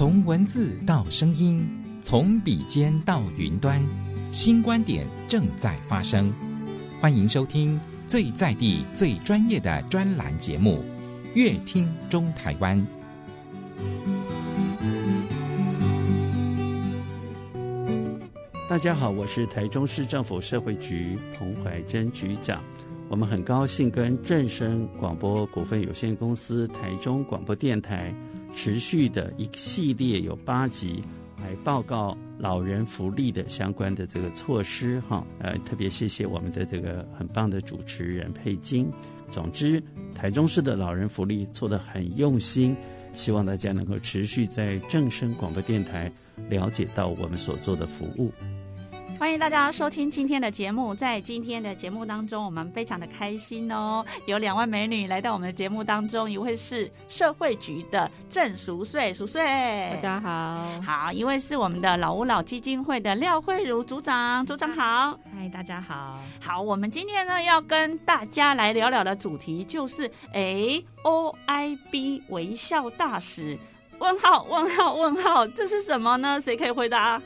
从文字到声音，从笔尖到云端，新观点正在发生。欢迎收听最在地、最专业的专栏节目《乐听中台湾》。大家好，我是台中市政府社会局彭怀珍局长。我们很高兴跟正声广播股份有限公司、台中广播电台持续的一系列有八集来报告老人福利的相关的这个措施哈。呃，特别谢谢我们的这个很棒的主持人佩金。总之，台中市的老人福利做得很用心，希望大家能够持续在正声广播电台了解到我们所做的服务。欢迎大家收听今天的节目。在今天的节目当中，我们非常的开心哦，有两位美女来到我们的节目当中，一位是社会局的郑淑穗，淑穗，大家好，好，一位是我们的老吾老基金会的廖慧如组长，组长好，嗨，大家好，好，我们今天呢要跟大家来聊聊的主题就是，哎，OIB 微笑大使，问号，问号，问号，这是什么呢？谁可以回答？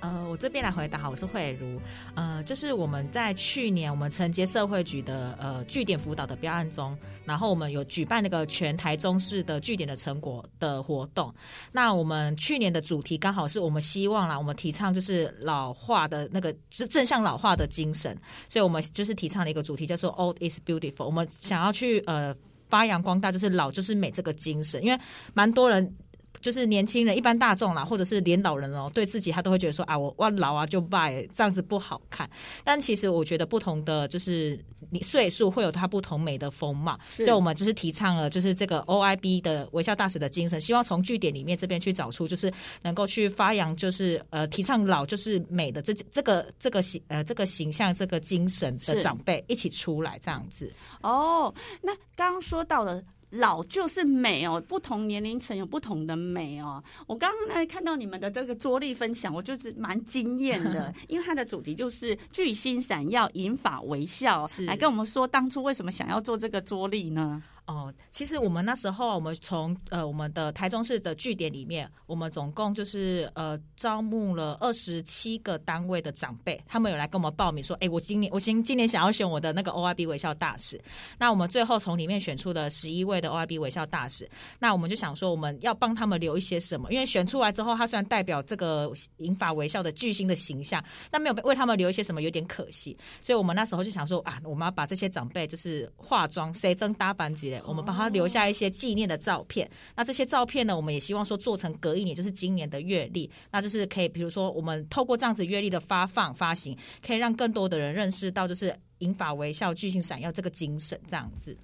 呃，我这边来回答好，我是慧如。呃，就是我们在去年我们承接社会局的呃据点辅导的标案中，然后我们有举办那个全台中市的据点的成果的活动。那我们去年的主题刚好是我们希望啦，我们提倡就是老化的那个，是正向老化的精神，所以我们就是提倡了一个主题叫做 Old is Beautiful。我们想要去呃发扬光大，就是老就是美这个精神，因为蛮多人。就是年轻人、一般大众啦，或者是连老人哦，对自己他都会觉得说啊，我我老啊就败，这样子不好看。但其实我觉得不同的就是你岁数会有它不同美的风貌，所以我们就是提倡了就是这个 OIB 的微笑大使的精神，希望从据点里面这边去找出就是能够去发扬就是呃提倡老就是美的这这个这个形呃这个形象这个精神的长辈一起出来这样子。哦，那刚刚说到了。老就是美哦，不同年龄层有不同的美哦。我刚刚呢看到你们的这个桌历分享，我就是蛮惊艳的，因为它的主题就是巨星闪耀，引法微笑，来跟我们说当初为什么想要做这个桌历呢？哦，其实我们那时候，我们从呃我们的台中市的据点里面，我们总共就是呃招募了二十七个单位的长辈，他们有来跟我们报名说，哎，我今年我今今年想要选我的那个 OIB 微笑大使。那我们最后从里面选出了十一位的 OIB 微笑大使。那我们就想说，我们要帮他们留一些什么？因为选出来之后，他虽然代表这个银发微笑的巨星的形象，但没有为他们留一些什么，有点可惜。所以我们那时候就想说，啊，我们要把这些长辈就是化妆、谁增搭班级嘞。我们帮他留下一些纪念的照片。Oh. 那这些照片呢，我们也希望说做成隔一年，就是今年的月历，那就是可以，比如说我们透过这样子月历的发放发行，可以让更多的人认识到，就是银发微笑、巨星闪耀这个精神，这样子。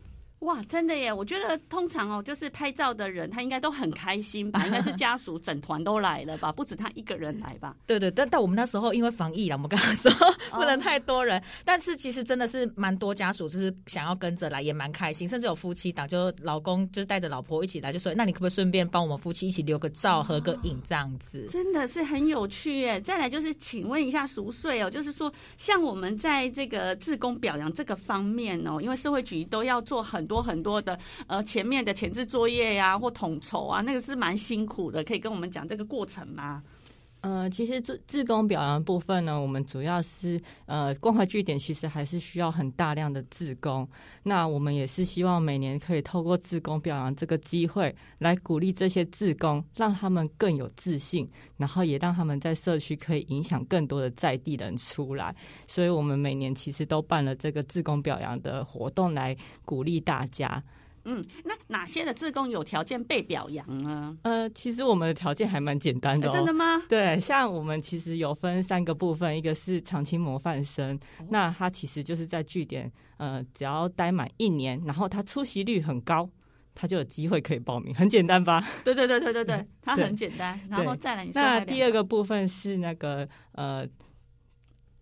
哇，真的耶！我觉得通常哦，就是拍照的人他应该都很开心吧？应该是家属整团都来了吧？不止他一个人来吧？对对，但但我们那时候因为防疫了，我们刚刚说 不能太多人。Oh. 但是其实真的是蛮多家属就是想要跟着来，也蛮开心。甚至有夫妻档，就老公就是带着老婆一起来，就说：“那你可不可以顺便帮我们夫妻一起留个照、合个影这样子？” oh. 真的是很有趣耶！再来就是请问一下熟睡哦，就是说像我们在这个自工表扬这个方面哦，因为社会局都要做很多很多的。呃，前面的前置作业呀、或统筹啊，那个是蛮辛苦的，可以跟我们讲这个过程吗？呃，其实志志工表扬部分呢，我们主要是呃关怀据点，其实还是需要很大量的志工。那我们也是希望每年可以透过志工表扬这个机会，来鼓励这些志工，让他们更有自信，然后也让他们在社区可以影响更多的在地人出来。所以我们每年其实都办了这个志工表扬的活动，来鼓励大家。嗯，那哪些的志工有条件被表扬呢？呃，其实我们的条件还蛮简单的、哦。真的吗？对，像我们其实有分三个部分，一个是长期模范生，哦、那他其实就是在据点，呃，只要待满一年，然后他出席率很高，他就有机会可以报名，很简单吧？对对对对对对，他很简单。然后再来，那第二个部分是那个呃，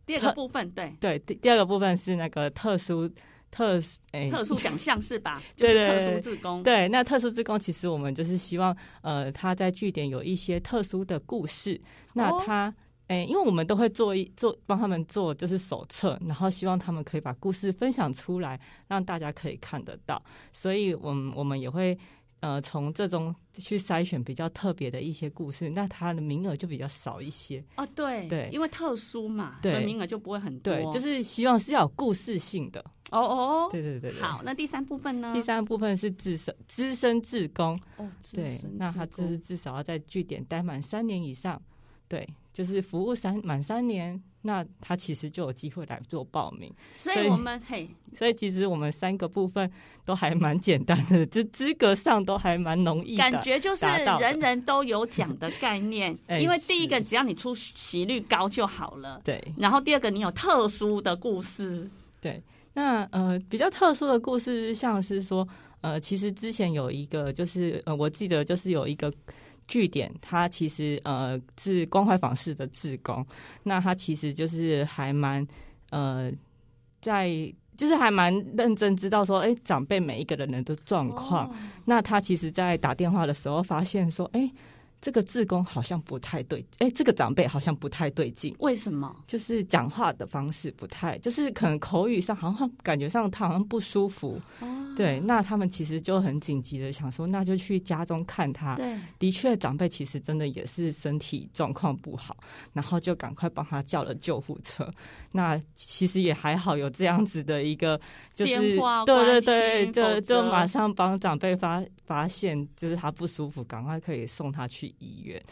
第二个部分对对，第第二个部分是那个特殊。特诶，欸、特殊奖项是吧？就是特殊志工。对，那特殊志工其实我们就是希望，呃，他在据点有一些特殊的故事。那他，诶、欸，因为我们都会做一做，帮他们做就是手册，然后希望他们可以把故事分享出来，让大家可以看得到。所以我们我们也会。呃从这种去筛选比较特别的一些故事，那他的名额就比较少一些。哦，对对，因为特殊嘛，对，所以名额就不会很多。对，就是希望是要有故事性的。哦哦，对对对对。好，那第三部分呢？第三部分是资深资深志工。哦，对，那他这是至少要在据点待满三年以上。对，就是服务三满三年，那他其实就有机会来做报名。所以我们嘿，所以其实我们三个部分都还蛮简单的，就资格上都还蛮容易的。感觉就是人人都有奖的概念，因为第一个只要你出席率高就好了。对，然后第二个你有特殊的故事。对，那呃比较特殊的故事，像是说呃，其实之前有一个，就是呃，我记得就是有一个。据点，他其实呃是关怀访视的志工，那他其实就是还蛮呃在，就是还蛮认真知道说，哎，长辈每一个人的状况。Oh. 那他其实，在打电话的时候发现说，哎。这个志工好像不太对，哎，这个长辈好像不太对劲。为什么？就是讲话的方式不太，就是可能口语上好像感觉上他好像不舒服。哦，对，那他们其实就很紧急的想说，那就去家中看他。对，的确，长辈其实真的也是身体状况不好，然后就赶快帮他叫了救护车。那其实也还好，有这样子的一个，就是对对对，就就马上帮长辈发发现，就是他不舒服，赶快可以送他去医院。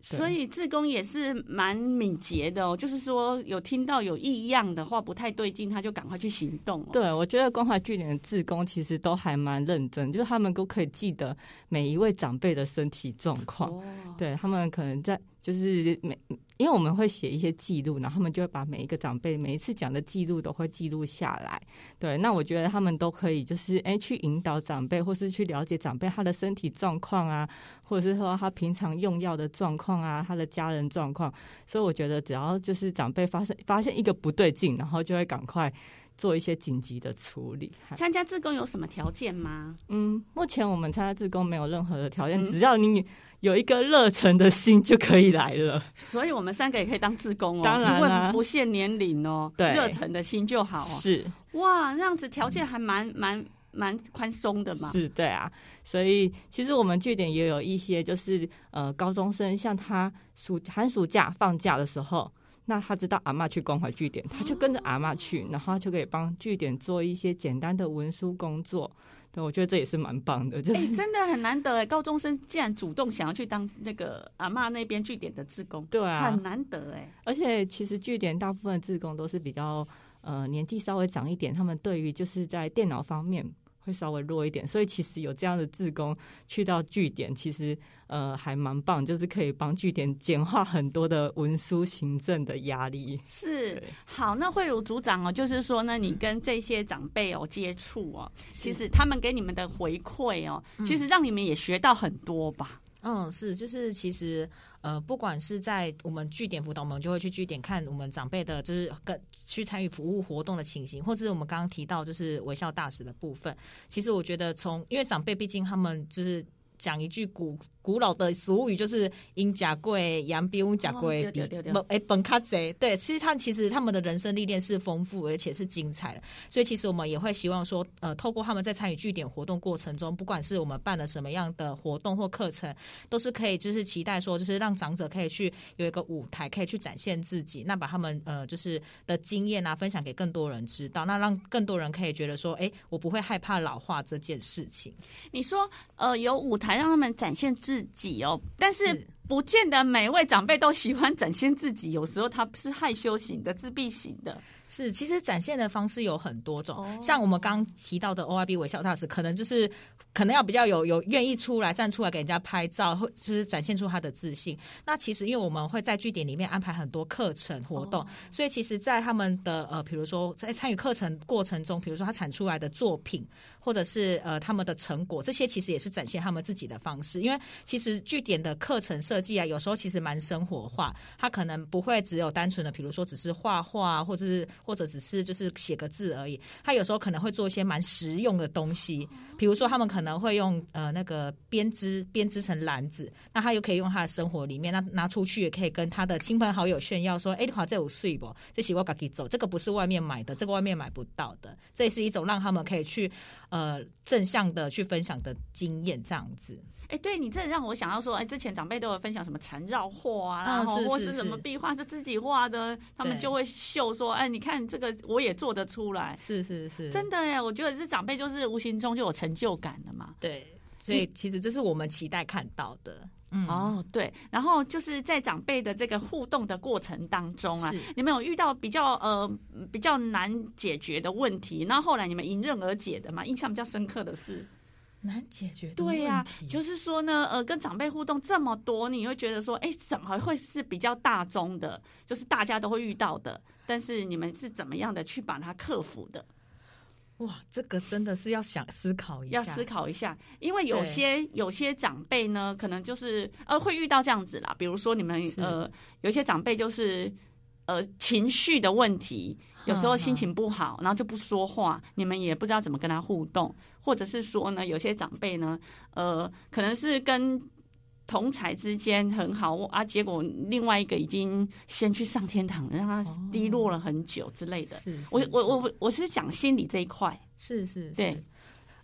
所以志工也是蛮敏捷的哦，就是说有听到有异样的话不太对劲，他就赶快去行动哦。对，我觉得关怀据点的志工其实都还蛮认真，就是他们都可以记得每一位长辈的身体状况。哦，对，他们可能在。就是每，因为我们会写一些记录，然后他们就会把每一个长辈每一次讲的记录都会记录下来。对，那我觉得他们都可以，就是哎，去引导长辈，或是去了解长辈他的身体状况啊，或者是说他平常用药的状况啊，他的家人状况。所以我觉得，只要就是长辈发生发现一个不对劲，然后就会赶快做一些紧急的处理。参加志工有什么条件吗？嗯，目前我们参加志工没有任何的条件，嗯、只要你。有一个热忱的心就可以来了，所以我们三个也可以当志工哦。当然啦，不限年龄哦。对，热忱的心就好哦。是哇，这样子条件还蛮蛮蛮宽松的嘛。是，对啊。所以其实我们据点也有一些，就是呃高中生，像他暑寒暑假放假的时候，那他知道阿嬷去关怀据点，他就跟着阿嬷去，然后就可以帮据点做一些简单的文书工作。对，我觉得这也是蛮棒的，就是、欸、真的很难得哎，高中生竟然主动想要去当那个阿嬷那边据点的志工，对啊，很难得哎。而且其实据点大部分的志工都是比较呃年纪稍微长一点，他们对于就是在电脑方面。会稍微弱一点，所以其实有这样的志工去到据点，其实呃还蛮棒，就是可以帮据点简化很多的文书行政的压力。是，好，那惠如组长哦，就是说呢，你跟这些长辈哦接触哦，其实他们给你们的回馈哦，其实让你们也学到很多吧。嗯，是，就是其实，呃，不管是在我们据点辅导，我们就会去据点看我们长辈的，就是跟去参与服务活动的情形，或者我们刚刚提到就是微笑大使的部分。其实我觉得，从因为长辈毕竟他们就是讲一句古。古老的俗语就是“因甲贵，羊比翁甲贵比”，哎，本卡贼。对，其实他其实他们的人生历练是丰富而且是精彩的，所以其实我们也会希望说，呃，透过他们在参与据点活动过程中，不管是我们办了什么样的活动或课程，都是可以就是期待说，就是让长者可以去有一个舞台，可以去展现自己，那把他们呃就是的经验啊分享给更多人知道，那让更多人可以觉得说，哎，我不会害怕老化这件事情。你说，呃，有舞台让他们展现自。己哦，但是不见得每一位长辈都喜欢展现自己，有时候他是害羞型的、自闭型的。是，其实展现的方式有很多种，像我们刚提到的 OIB 微笑大使，可能就是。可能要比较有有愿意出来站出来给人家拍照，或就是展现出他的自信。那其实因为我们会在据点里面安排很多课程活动，所以其实，在他们的呃，比如说在参与课程过程中，比如说他产出来的作品，或者是呃他们的成果，这些其实也是展现他们自己的方式。因为其实据点的课程设计啊，有时候其实蛮生活化，他可能不会只有单纯的，比如说只是画画，或者是或者只是就是写个字而已。他有时候可能会做一些蛮实用的东西，比如说他们可能会用呃那个编织编织成篮子，那他又可以用他的生活里面，那拿出去也可以跟他的亲朋好友炫耀说：“哎，你好这有睡不？这是我自己走，这个不是外面买的，这个外面买不到的。”这也是一种让他们可以去呃正向的去分享的经验，这样子。哎，对你这让我想到说，哎，之前长辈都有分享什么缠绕画啊，然后或是什么壁画是自己画的，他们就会秀说，哎，你看这个我也做得出来，是是是，真的哎，我觉得这长辈就是无形中就有成就感的嘛。对，所以其实这是我们期待看到的。嗯，哦，对，然后就是在长辈的这个互动的过程当中啊，你们有遇到比较呃比较难解决的问题，那后来你们迎刃而解的嘛？印象比较深刻的是。难解决的。对呀、啊，就是说呢，呃，跟长辈互动这么多，你会觉得说，哎，怎么会是比较大众的？就是大家都会遇到的，但是你们是怎么样的去把它克服的？哇，这个真的是要想思考一下，要思考一下，因为有些有些长辈呢，可能就是呃会遇到这样子啦，比如说你们呃有些长辈就是。呃，情绪的问题，有时候心情不好，然后就不说话，你们也不知道怎么跟他互动，或者是说呢，有些长辈呢，呃，可能是跟同才之间很好啊，结果另外一个已经先去上天堂，让他低落了很久之类的。是，我我我我是讲心理这一块，是是，是，对，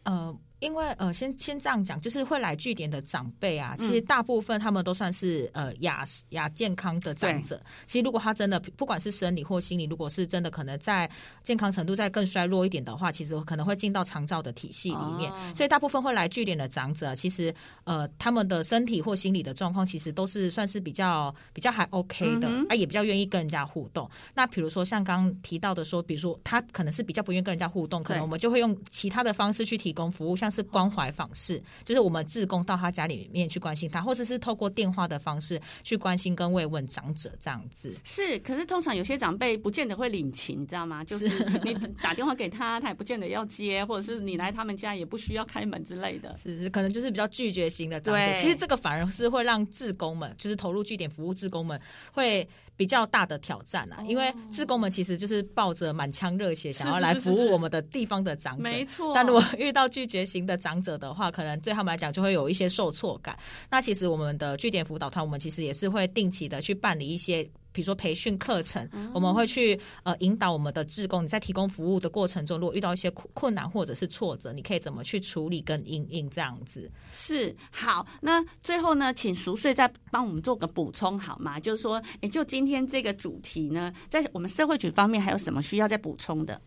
呃。因为呃，先先这样讲，就是会来据点的长辈啊，其实大部分他们都算是呃亚亚健康的长者。其实如果他真的不管是生理或心理，如果是真的可能在健康程度再更衰弱一点的话，其实可能会进到长照的体系里面。哦、所以大部分会来据点的长者，其实呃他们的身体或心理的状况，其实都是算是比较比较还 OK 的，嗯、啊也比较愿意跟人家互动。那比如说像刚刚提到的说，比如说他可能是比较不愿意跟人家互动，可能我们就会用其他的方式去提供服务，像。是关怀访视，就是我们志工到他家里面去关心他，或者是透过电话的方式去关心跟慰问长者这样子。是，可是通常有些长辈不见得会领情，你知道吗？就是 你打电话给他，他也不见得要接，或者是你来他们家也不需要开门之类的。是，是，可能就是比较拒绝型的长者。其实这个反而是会让志工们，就是投入据点服务志工们会比较大的挑战啊，因为志工们其实就是抱着满腔热血想要来服务我们的地方的长者，没错。但如果遇到拒绝型的长者的话，可能对他们来讲就会有一些受挫感。那其实我们的据点辅导团，我们其实也是会定期的去办理一些。比如说培训课程，我们会去呃引导我们的志工。你在提供服务的过程中，如果遇到一些困困难或者是挫折，你可以怎么去处理跟应应这样子？是好。那最后呢，请熟睡再帮我们做个补充好吗？就是说，也就今天这个主题呢，在我们社会局方面还有什么需要再补充的？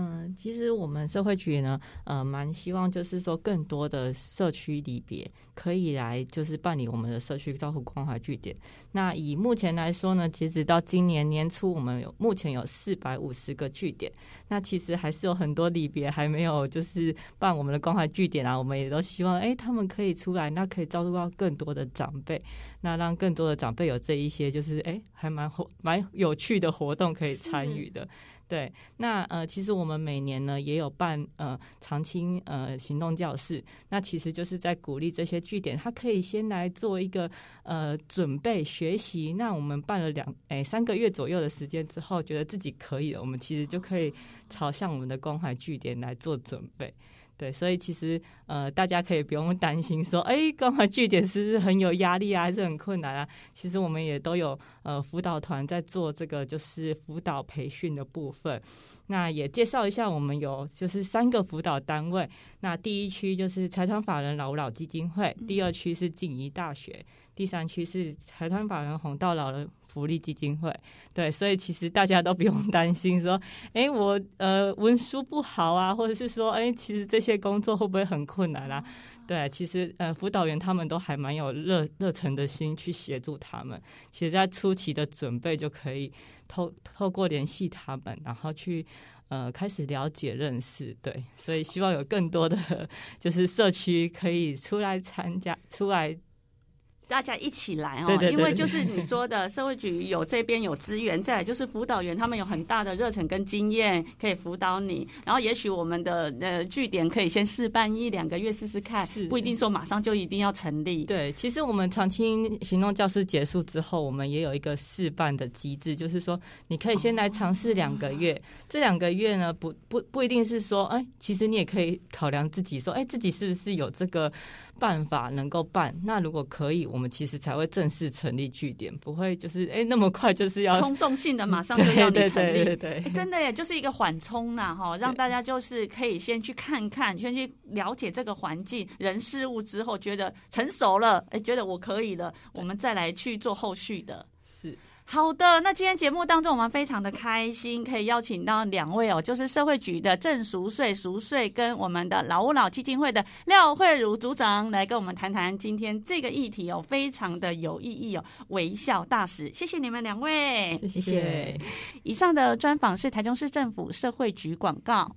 嗯，其实我们社会局呢，呃，蛮希望就是说，更多的社区里别可以来，就是办理我们的社区照顾关怀据点。那以目前来说呢，截止到今年年初，我们有目前有四百五十个据点。那其实还是有很多里别还没有就是办我们的关怀据点啊。我们也都希望，哎，他们可以出来，那可以照顾到更多的长辈，那让更多的长辈有这一些就是哎，还蛮活蛮有趣的活动可以参与的。对，那呃，其实我们每年呢也有办呃长青呃行动教室，那其实就是在鼓励这些据点，他可以先来做一个呃准备学习。那我们办了两诶三个月左右的时间之后，觉得自己可以了，我们其实就可以朝向我们的关怀据点来做准备。对，所以其实呃，大家可以不用担心说，哎，刚好据点是不是很有压力啊，还是很困难啊？其实我们也都有呃辅导团在做这个，就是辅导培训的部分。那也介绍一下，我们有就是三个辅导单位。那第一区就是财团法人老吾老基金会，第二区是静宜大学，第三区是财团法人红道老人福利基金会。对，所以其实大家都不用担心说，哎，我呃文书不好啊，或者是说，哎，其实这些工作会不会很困难啊？对，其实呃辅导员他们都还蛮有热热忱的心去协助他们。其实，在初期的准备就可以。透透过联系他们，然后去呃开始了解认识，对，所以希望有更多的 就是社区可以出来参加，出来大家一起来哦，对对对。对，因为就是你说的 社会局有这边有资源，再来就是辅导员他们有很大的热忱跟经验可以辅导你，然后也许我们的呃据点可以先试办一两个月试试看，不一定说马上就一定要成立。对，其实我们长青行动教师结束之后，我们也有一个试办的机制，就是说你可以先来尝试两个月，哦、这两个月呢不不不一定是说，哎，其实你也可以考量自己说，哎，自己是不是有这个办法能够办？那如果可以，我们其实才会正式成立据点，不会就是哎那么快就是要冲动性的马上就 要你成立，对对对对对，真的耶就是一个缓冲呐哈，让大家就是可以先去看看，先去了解这个环境、人事物之后，觉得成熟了，哎，觉得我可以了，我们再来去做后续的。是。好的，那今天节目当中，我们非常的开心，可以邀请到两位哦，就是社会局的郑熟睡熟睡跟我们的老吾老基金会的廖慧茹组长来跟我们谈谈今天这个议题哦，非常的有意义哦，微笑大使，谢谢你们两位，谢谢。以上的专访是台中市政府社会局广告。